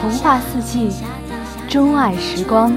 童话四季钟爱时光。